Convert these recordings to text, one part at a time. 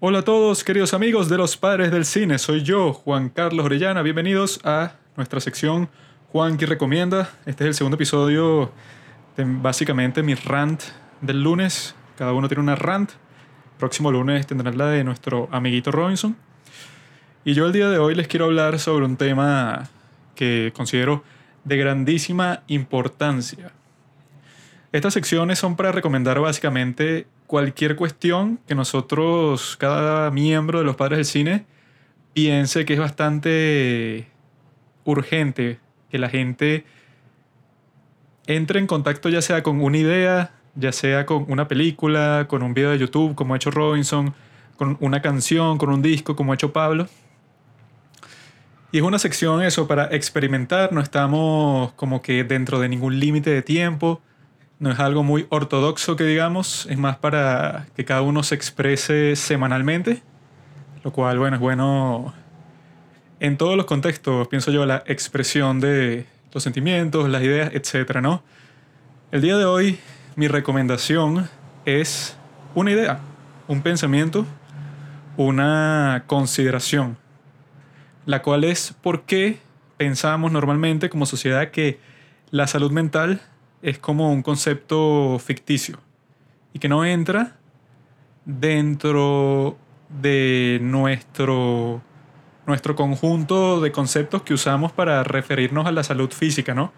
Hola a todos, queridos amigos de los padres del cine. Soy yo, Juan Carlos Orellana. Bienvenidos a nuestra sección Juanqui Recomienda. Este es el segundo episodio de básicamente mi rant del lunes. Cada uno tiene una rant. Próximo lunes tendrán la de nuestro amiguito Robinson. Y yo el día de hoy les quiero hablar sobre un tema que considero de grandísima importancia. Estas secciones son para recomendar básicamente cualquier cuestión que nosotros, cada miembro de los padres del cine, piense que es bastante urgente que la gente entre en contacto ya sea con una idea, ya sea con una película, con un video de YouTube como ha hecho Robinson, con una canción, con un disco como ha hecho Pablo. Y es una sección eso para experimentar, no estamos como que dentro de ningún límite de tiempo, no es algo muy ortodoxo que digamos, es más para que cada uno se exprese semanalmente, lo cual bueno, es bueno en todos los contextos, pienso yo, la expresión de los sentimientos, las ideas, etc. ¿no? El día de hoy mi recomendación es una idea, un pensamiento, una consideración, la cual es por qué pensamos normalmente como sociedad que la salud mental es como un concepto ficticio y que no entra dentro de nuestro nuestro conjunto de conceptos que usamos para referirnos a la salud física, ¿no?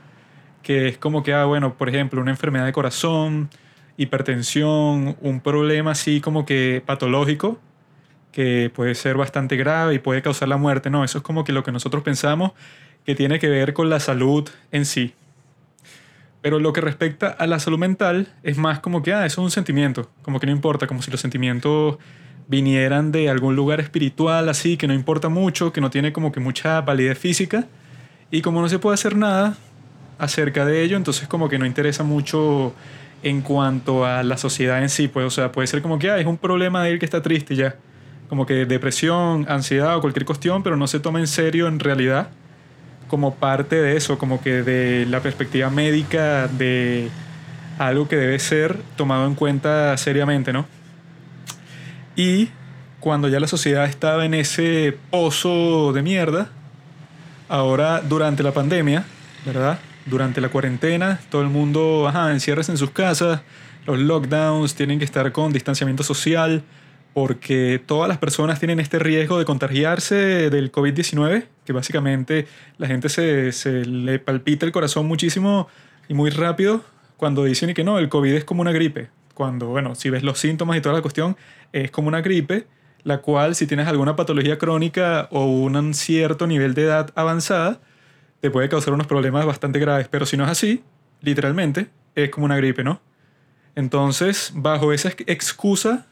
Que es como que, ah, bueno, por ejemplo, una enfermedad de corazón, hipertensión, un problema así como que patológico, que puede ser bastante grave y puede causar la muerte, ¿no? Eso es como que lo que nosotros pensamos que tiene que ver con la salud en sí. Pero lo que respecta a la salud mental es más como que, ah, eso es un sentimiento, como que no importa, como si los sentimientos vinieran de algún lugar espiritual así, que no importa mucho, que no tiene como que mucha validez física. Y como no se puede hacer nada acerca de ello, entonces como que no interesa mucho en cuanto a la sociedad en sí. Pues, o sea, puede ser como que ah, es un problema de él que está triste ya. Como que depresión, ansiedad o cualquier cuestión, pero no se toma en serio en realidad como parte de eso, como que de la perspectiva médica de algo que debe ser tomado en cuenta seriamente, ¿no? Y cuando ya la sociedad estaba en ese pozo de mierda, ahora durante la pandemia, ¿verdad? Durante la cuarentena, todo el mundo, ajá, enciérrese en sus casas, los lockdowns, tienen que estar con distanciamiento social, porque todas las personas tienen este riesgo de contagiarse del COVID-19, que básicamente la gente se, le palpita el corazón muchísimo y muy rápido cuando dicen que no, el COVID es como una gripe cuando, bueno, si ves los síntomas y toda la cuestión, es como una gripe, la cual si tienes alguna patología crónica o un cierto nivel de edad avanzada, te puede causar unos problemas bastante graves. Pero si no es así, literalmente, es como una gripe, ¿no? Entonces, bajo esa excusa,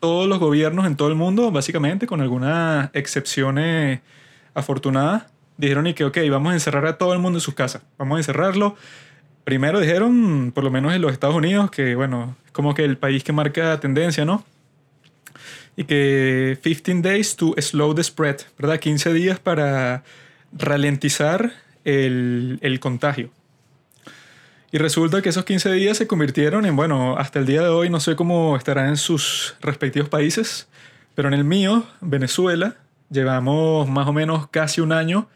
todos los gobiernos en todo el mundo, básicamente, con algunas excepciones afortunadas, dijeron y que, ok, vamos a encerrar a todo el mundo en sus casas. Vamos a encerrarlo primero dijeron, por lo menos en los Estados Unidos, que bueno, es como que el país que marca tendencia, ¿no? Y que 15 days to slow the spread, ¿verdad? 15 días para ralentizar el, el contagio. Y resulta que esos 15 días se convirtieron en, bueno, hasta el día de hoy no sé cómo estarán en sus respectivos países, pero en el mío, Venezuela, llevamos más o menos casi un año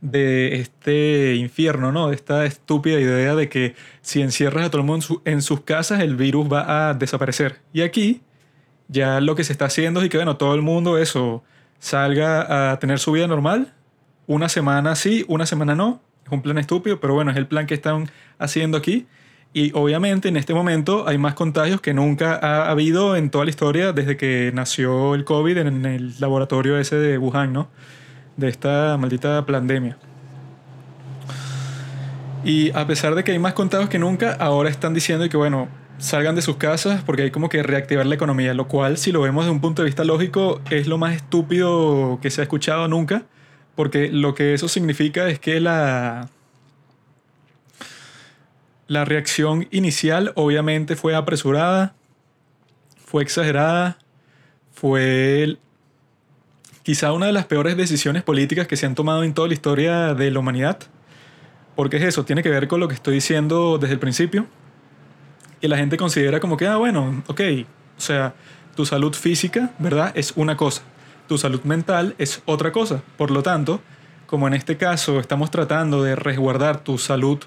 de este infierno, ¿no? De esta estúpida idea de que si encierras a todo el mundo en, sus casas, el virus va a desaparecer. Y aquí ya lo que se está haciendo es que, bueno, todo el mundo eso salga a tener su vida normal. Una semana sí, una semana no. Es un plan estúpido, pero bueno, es el plan que están haciendo aquí. Y obviamente en este momento hay más contagios que nunca ha habido en toda la historia desde que nació el COVID en el laboratorio ese de Wuhan, ¿no? de esta maldita pandemia. Y a pesar de que hay más contados que nunca, ahora están diciendo que, bueno, salgan de sus casas porque hay como que reactivar la economía, lo cual, si lo vemos desde un punto de vista lógico, es lo más estúpido que se ha escuchado nunca, porque lo que eso significa es que la, la reacción inicial obviamente fue apresurada, fue exagerada, fue quizá una de las peores decisiones políticas que se han tomado en toda la historia de la humanidad. Porque es eso, tiene que ver con lo que estoy diciendo desde el principio. Que la gente considera como que, ah, bueno, ok, o sea, tu salud física, ¿verdad? Es una cosa. Tu salud mental es otra cosa. Por lo tanto, como en este caso estamos tratando de resguardar tu salud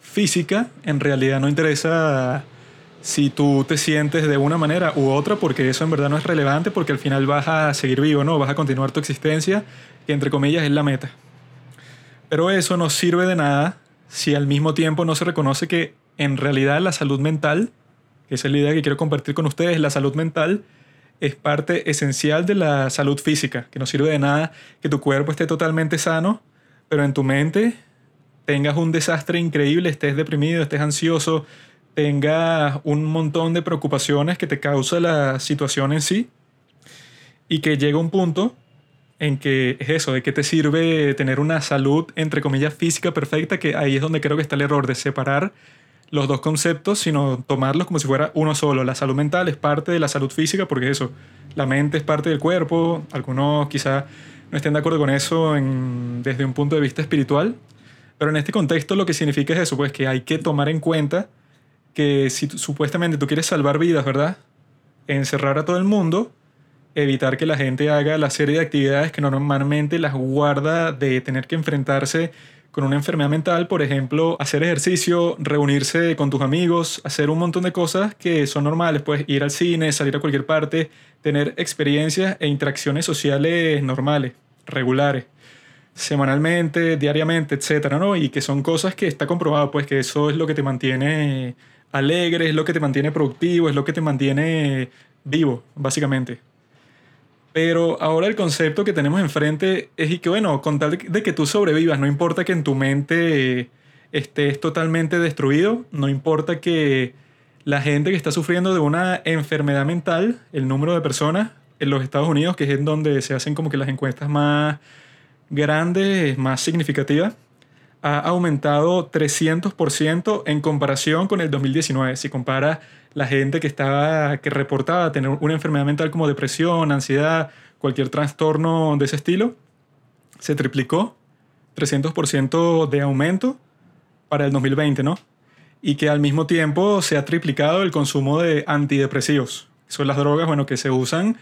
física, en realidad no interesa si tú te sientes de una manera u otra, porque eso en verdad no es relevante, porque al final vas a seguir vivo, ¿no? Vas a continuar tu existencia, que entre comillas es la meta. Pero eso no sirve de nada si al mismo tiempo no se reconoce que en realidad la salud mental, que es la idea que quiero compartir con ustedes, la salud mental es parte esencial de la salud física, que no sirve de nada que tu cuerpo esté totalmente sano, pero en tu mente tengas un desastre increíble, estés deprimido, estés ansioso, tengas un montón de preocupaciones que te causa la situación en sí y que llega un punto en que es eso, de que te sirve tener una salud, entre comillas, física perfecta, que ahí es donde creo que está el error de separar los dos conceptos, sino tomarlos como si fuera uno solo. La salud mental es parte de la salud física, porque eso, la mente es parte del cuerpo, algunos quizá no estén de acuerdo con eso desde un punto de vista espiritual, pero en este contexto lo que significa es eso, pues que hay que tomar en cuenta que si supuestamente tú quieres salvar vidas, ¿verdad? Encerrar a todo el mundo, evitar que la gente haga la serie de actividades que normalmente las guarda de tener que enfrentarse con una enfermedad mental, por ejemplo, hacer ejercicio, reunirse con tus amigos, hacer un montón de cosas que son normales, pues ir al cine, salir a cualquier parte, tener experiencias e interacciones sociales normales, regulares, semanalmente, diariamente, etcétera, ¿no? Y que son cosas que está comprobado, pues que eso es lo que te mantiene alegre, es lo que te mantiene productivo, es lo que te mantiene vivo, básicamente. Pero ahora el concepto que tenemos enfrente es y que, bueno, con tal de que tú sobrevivas, no importa que en tu mente estés totalmente destruido, no importa que la gente que está sufriendo de una enfermedad mental, el número de personas en los Estados Unidos, que es en donde se hacen como que las encuestas más grandes, más significativas, ha aumentado 300% en comparación con el 2019. Si compara la gente que estaba que reportaba tener una enfermedad mental como depresión, ansiedad, cualquier trastorno de ese estilo, se triplicó 300% de aumento para el 2020, ¿no? Y que al mismo tiempo se ha triplicado el consumo de antidepresivos. Son las drogas, bueno, que se usan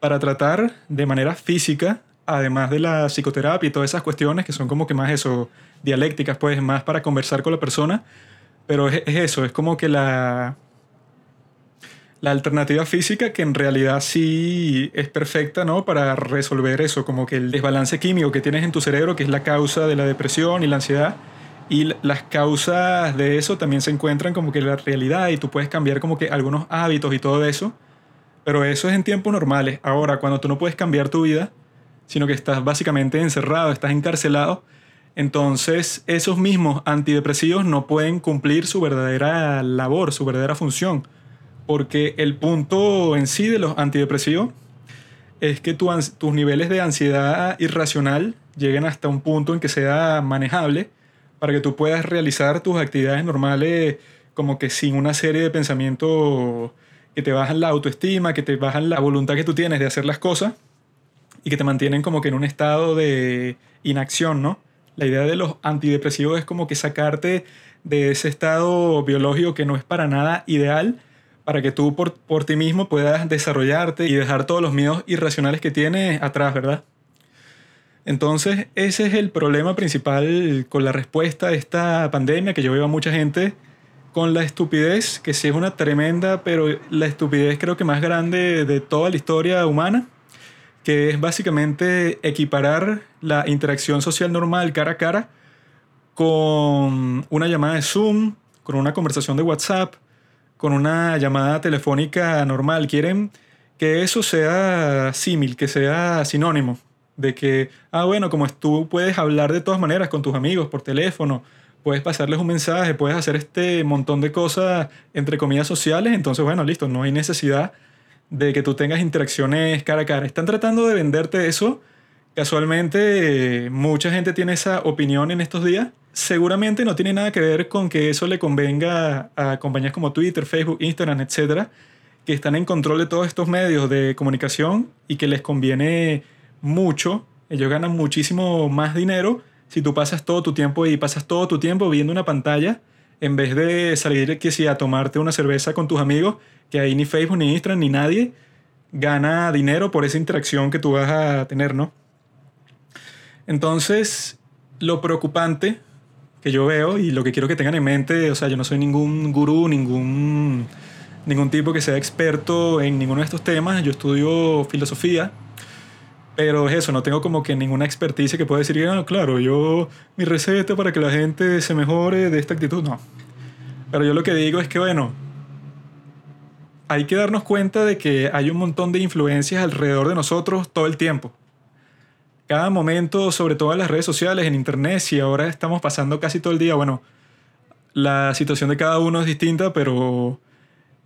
para tratar de manera física además de la psicoterapia y todas esas cuestiones que son como que más eso, dialécticas, pues más para conversar con la persona, pero es, eso, es como que la, la alternativa física que en realidad sí es perfecta, ¿no? Para resolver eso, como que el desbalance químico que tienes en tu cerebro, que es la causa de la depresión y la ansiedad, y las causas de eso también se encuentran como que en la realidad y tú puedes cambiar como que algunos hábitos y todo eso, pero eso es en tiempos normales. Ahora, cuando tú no puedes cambiar tu vida, sino que estás básicamente encerrado, estás encarcelado, entonces esos mismos antidepresivos no pueden cumplir su verdadera labor, su verdadera función, porque el punto en sí de los antidepresivos es que tus niveles de ansiedad irracional lleguen hasta un punto en que sea manejable para que tú puedas realizar tus actividades normales como que sin una serie de pensamientos que te bajan la autoestima, que te bajan la voluntad que tú tienes de hacer las cosas y que te mantienen como que en un estado de inacción, ¿no? La idea de los antidepresivos es como que sacarte de ese estado biológico que no es para nada ideal para que tú por, por ti mismo puedas desarrollarte y dejar todos los miedos irracionales que tienes atrás, ¿verdad? Entonces, ese es el problema principal con la respuesta a esta pandemia que yo veo a mucha gente con la estupidez, que sí es una tremenda, pero la estupidez creo que más grande de toda la historia humana, que es básicamente equiparar la interacción social normal cara a cara con una llamada de Zoom, con una conversación de WhatsApp, con una llamada telefónica normal. Quieren que eso sea símil, que sea sinónimo. De que, ah, bueno, como tú puedes hablar de todas maneras con tus amigos por teléfono, puedes pasarles un mensaje, puedes hacer este montón de cosas, entre comillas, sociales, entonces, bueno, listo, no hay necesidad de que tú tengas interacciones cara a cara. Están tratando de venderte eso. Casualmente, mucha gente tiene esa opinión en estos días. Seguramente no tiene nada que ver con que eso le convenga a compañías como Twitter, Facebook, Instagram, etcétera, que están en control de todos estos medios de comunicación y que les conviene mucho. Ellos ganan muchísimo más dinero si tú pasas todo tu tiempo y pasas todo tu tiempo viendo una pantalla en vez de salir que a tomarte una cerveza con tus amigos que ahí ni Facebook, ni Instagram, ni nadie gana dinero por esa interacción que tú vas a tener, ¿no? Entonces, lo preocupante que yo veo y lo que quiero que tengan en mente, o sea, yo no soy ningún gurú, ningún, ningún tipo que sea experto en ninguno de estos temas, yo estudio filosofía, pero es eso, no tengo como que ninguna experticia que pueda decir, ah, claro, yo mi receta para que la gente se mejore de esta actitud, no. Pero yo lo que digo es que, bueno, hay que darnos cuenta de que hay un montón de influencias alrededor de nosotros todo el tiempo. Cada momento, sobre todo en las redes sociales, en internet, si ahora estamos pasando casi todo el día, bueno, la situación de cada uno es distinta, pero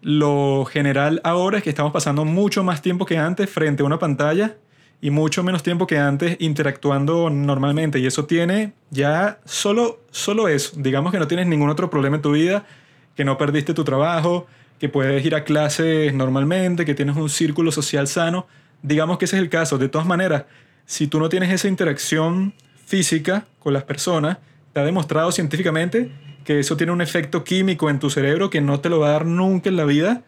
lo general ahora es que estamos pasando mucho más tiempo que antes frente a una pantalla y mucho menos tiempo que antes interactuando normalmente. Y eso tiene ya solo, solo eso. Digamos que no tienes ningún otro problema en tu vida, que no perdiste tu trabajo, que puedes ir a clases normalmente, que tienes un círculo social sano. Digamos que ese es el caso. De todas maneras, si tú no tienes esa interacción física con las personas, te ha demostrado científicamente que eso tiene un efecto químico en tu cerebro que no te lo va a dar nunca en la vida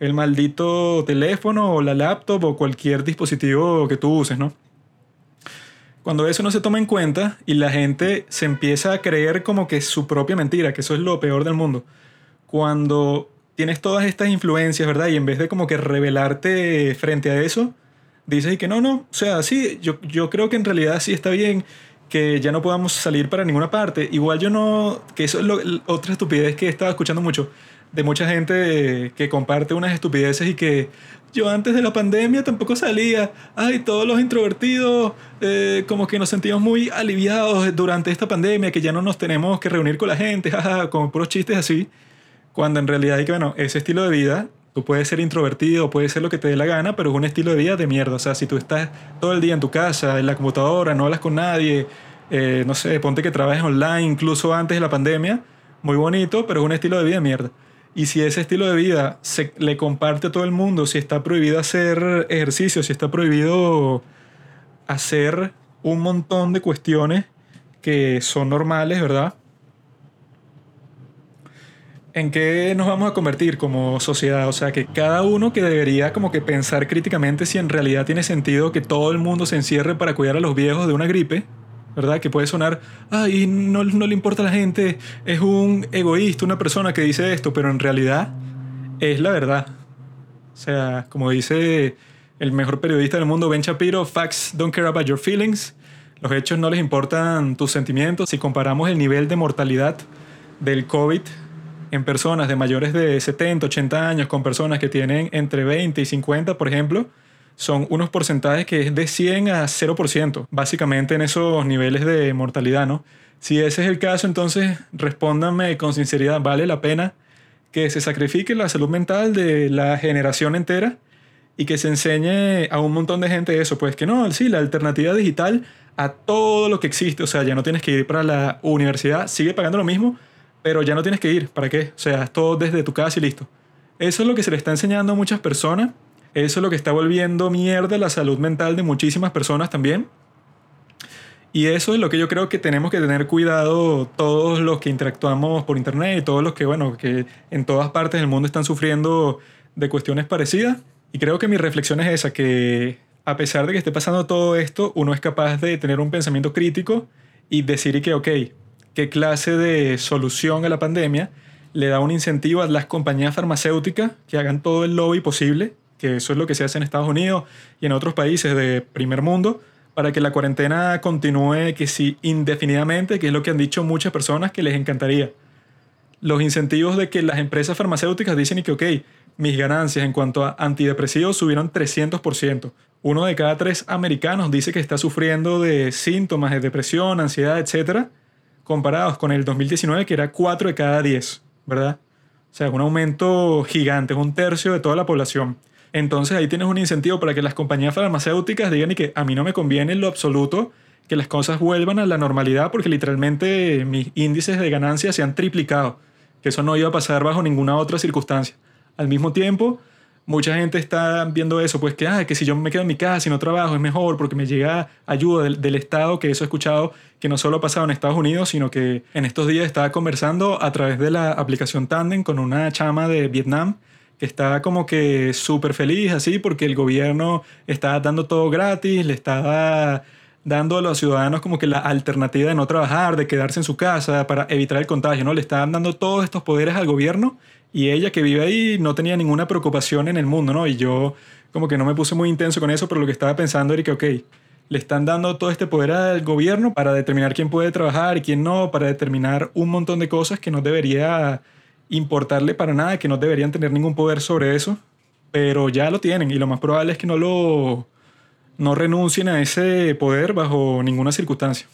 el maldito teléfono o la laptop o cualquier dispositivo que tú uses, ¿no? Cuando eso no se toma en cuenta y la gente se empieza a creer como que es su propia mentira, que eso es lo peor del mundo. Cuando tienes todas estas influencias, ¿verdad? Y en vez de como que revelarte frente a eso, dices que no, no, o sea, sí, yo, yo creo que en realidad sí está bien que ya no podamos salir para ninguna parte. Igual yo no, que eso es lo, otra estupidez que he estado escuchando mucho de mucha gente que comparte unas estupideces y que yo antes de la pandemia tampoco salía. Ay, todos los introvertidos eh, como que nos sentimos muy aliviados durante esta pandemia, que ya no nos tenemos que reunir con la gente, jaja, con puros chistes así. Cuando en realidad hay que, bueno, ese estilo de vida, tú puedes ser introvertido, puedes ser lo que te dé la gana, pero es un estilo de vida de mierda. O sea, si tú estás todo el día en tu casa, en la computadora, no hablas con nadie, eh, no sé, ponte que trabajes online incluso antes de la pandemia, muy bonito, pero es un estilo de vida de mierda. Y si ese estilo de vida se le comparte a todo el mundo, si está prohibido hacer ejercicio, si está prohibido hacer un montón de cuestiones que son normales, ¿verdad? ¿En qué nos vamos a convertir como sociedad? O sea, que cada uno que debería como que pensar críticamente si en realidad tiene sentido que todo el mundo se encierre para cuidar a los viejos de una gripe, ¿verdad? Que puede sonar, ay, no, no le importa a la gente, es un egoísta, una persona que dice esto, pero en realidad es la verdad. O sea, como dice el mejor periodista del mundo, Ben Shapiro, facts don't care about your feelings. Los hechos no les importan tus sentimientos. Si comparamos el nivel de mortalidad del COVID en personas de mayores de 70, 80 años con personas que tienen entre 20 y 50, por ejemplo, son unos porcentajes que es de 100 a 0%, básicamente en esos niveles de mortalidad, ¿no? Si ese es el caso, entonces respóndanme con sinceridad, ¿vale la pena que se sacrifique la salud mental de la generación entera y que se enseñe a un montón de gente eso? Pues que no, sí, la alternativa digital a todo lo que existe, o sea, ya no tienes que ir para la universidad, sigue pagando lo mismo, pero ya no tienes que ir, ¿para qué? O sea, todo desde tu casa y listo. Eso es lo que se le está enseñando a muchas personas eso es lo que está volviendo mierda la salud mental de muchísimas personas también. Y eso es lo que yo creo que tenemos que tener cuidado todos los que interactuamos por internet y todos los que, bueno, que en todas partes del mundo están sufriendo de cuestiones parecidas. Y creo que mi reflexión es esa, que a pesar de que esté pasando todo esto, uno es capaz de tener un pensamiento crítico y decir que, ok, ¿qué clase de solución a la pandemia le da un incentivo a las compañías farmacéuticas que hagan todo el lobby posible que eso es lo que se hace en Estados Unidos y en otros países de primer mundo, para que la cuarentena continúe que sí indefinidamente, que es lo que han dicho muchas personas que les encantaría. Los incentivos de que las empresas farmacéuticas dicen y que, ok, mis ganancias en cuanto a antidepresivos subieron 300%. Uno de cada tres americanos dice que está sufriendo de síntomas de depresión, ansiedad, etc., comparados con el 2019 que era 4 de cada 10, ¿verdad? O sea, un aumento gigante, un tercio de toda la población. Entonces ahí tienes un incentivo para que las compañías farmacéuticas digan y que a mí no me conviene en lo absoluto que las cosas vuelvan a la normalidad porque literalmente mis índices de ganancia se han triplicado, que eso no iba a pasar bajo ninguna otra circunstancia. Al mismo tiempo, mucha gente está viendo eso, pues que, ah, que si yo me quedo en mi casa y no trabajo es mejor porque me llega ayuda del, Estado, que eso he escuchado que no solo ha pasado en Estados Unidos, sino que en estos días estaba conversando a través de la aplicación Tandem con una chama de Vietnam que está como que súper feliz así porque el gobierno está dando todo gratis, le está dando a los ciudadanos como que la alternativa de no trabajar, de quedarse en su casa para evitar el contagio, ¿no? Le estaban dando todos estos poderes al gobierno y ella que vive ahí no tenía ninguna preocupación en el mundo, ¿no? Y yo como que no me puse muy intenso con eso, pero lo que estaba pensando era que, ok, le están dando todo este poder al gobierno para determinar quién puede trabajar y quién no, para determinar un montón de cosas que no debería importarle para nada, que no deberían tener ningún poder sobre eso, pero ya lo tienen y lo más probable es que no lo no renuncien a ese poder bajo ninguna circunstancia.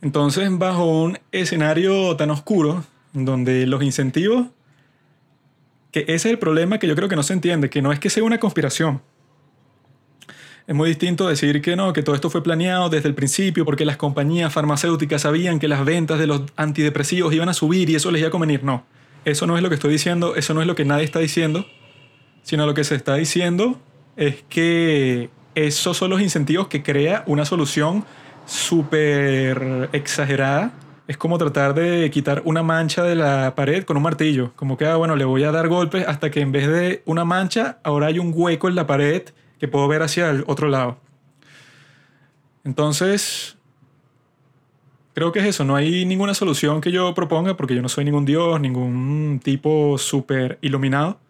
Entonces, bajo un escenario tan oscuro, donde los incentivos, que ese es el problema que yo creo que no se entiende, que no es que sea una conspiración. Es muy distinto decir que no, que todo esto fue planeado desde el principio porque las compañías farmacéuticas sabían que las ventas de los antidepresivos iban a subir y eso les iba a convenir. No, eso no es lo que estoy diciendo, eso no es lo que nadie está diciendo, sino lo que se está diciendo es que esos son los incentivos que crea una solución súper exagerada. Es como tratar de quitar una mancha de la pared con un martillo. Como que, ah, bueno, le voy a dar golpes hasta que en vez de una mancha, ahora hay un hueco en la pared que puedo ver hacia el otro lado. Entonces, creo que es eso. No hay ninguna solución que yo proponga porque yo no soy ningún dios, ningún tipo súper iluminado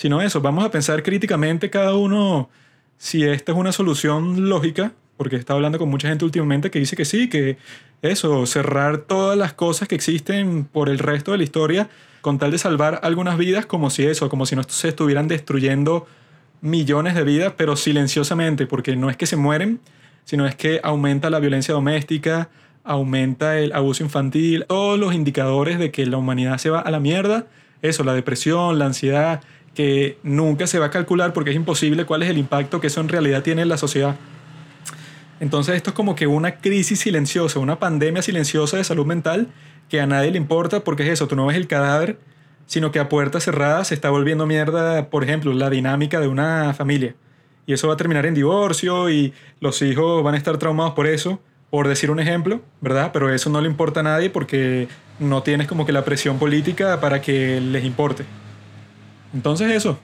sino eso, vamos a pensar críticamente cada uno si esta es una solución lógica, porque está hablando con mucha gente últimamente que dice que sí, que eso, cerrar todas las cosas que existen por el resto de la historia con tal de salvar algunas vidas, como si eso, como si no se estuvieran destruyendo millones de vidas, pero silenciosamente, porque no es que se mueren, sino es que aumenta la violencia doméstica, aumenta el abuso infantil, todos los indicadores de que la humanidad se va a la mierda, eso, la depresión, la ansiedad, que nunca se va a calcular porque es imposible cuál es el impacto que eso en realidad tiene en la sociedad. Entonces esto es como que una crisis silenciosa, una pandemia silenciosa de salud mental que a nadie le importa porque es eso, tú no ves el cadáver, sino que a puertas cerradas se está volviendo mierda, por ejemplo, la dinámica de una familia. Y eso va a terminar en divorcio y los hijos van a estar traumados por eso, por decir un ejemplo, ¿verdad? Pero eso no le importa a nadie porque no tienes como que la presión política para que les importe. Entonces eso,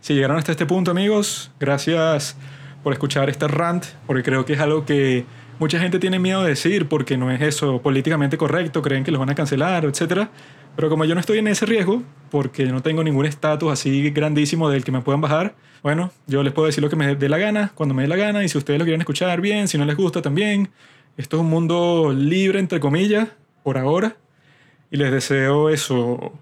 si llegaron hasta este punto amigos, gracias por escuchar este rant, porque creo que es algo que mucha gente tiene miedo de decir porque no es eso políticamente correcto, creen que los van a cancelar, etc. Pero como yo no estoy en ese riesgo, porque no tengo ningún estatus así grandísimo del que me puedan bajar, bueno, yo les puedo decir lo que me dé la gana, cuando me dé la gana, y si ustedes lo quieren escuchar bien, si no les gusta también. Esto es un mundo libre, entre comillas, por ahora, y les deseo eso,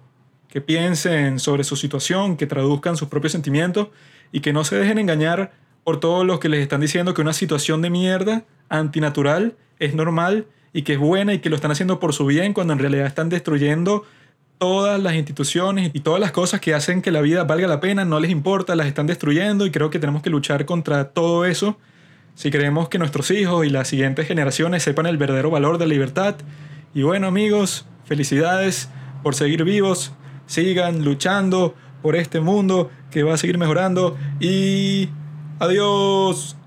que piensen sobre su situación, que traduzcan sus propios sentimientos y que no se dejen engañar por todos los que les están diciendo que una situación de mierda, antinatural, es normal y que es buena y que lo están haciendo por su bien cuando en realidad están destruyendo todas las instituciones y todas las cosas que hacen que la vida valga la pena, no les importa, las están destruyendo y creo que tenemos que luchar contra todo eso si queremos que nuestros hijos y las siguientes generaciones sepan el verdadero valor de la libertad. Y bueno amigos, felicidades por seguir vivos, sigan luchando por este mundo que va a seguir mejorando y adiós.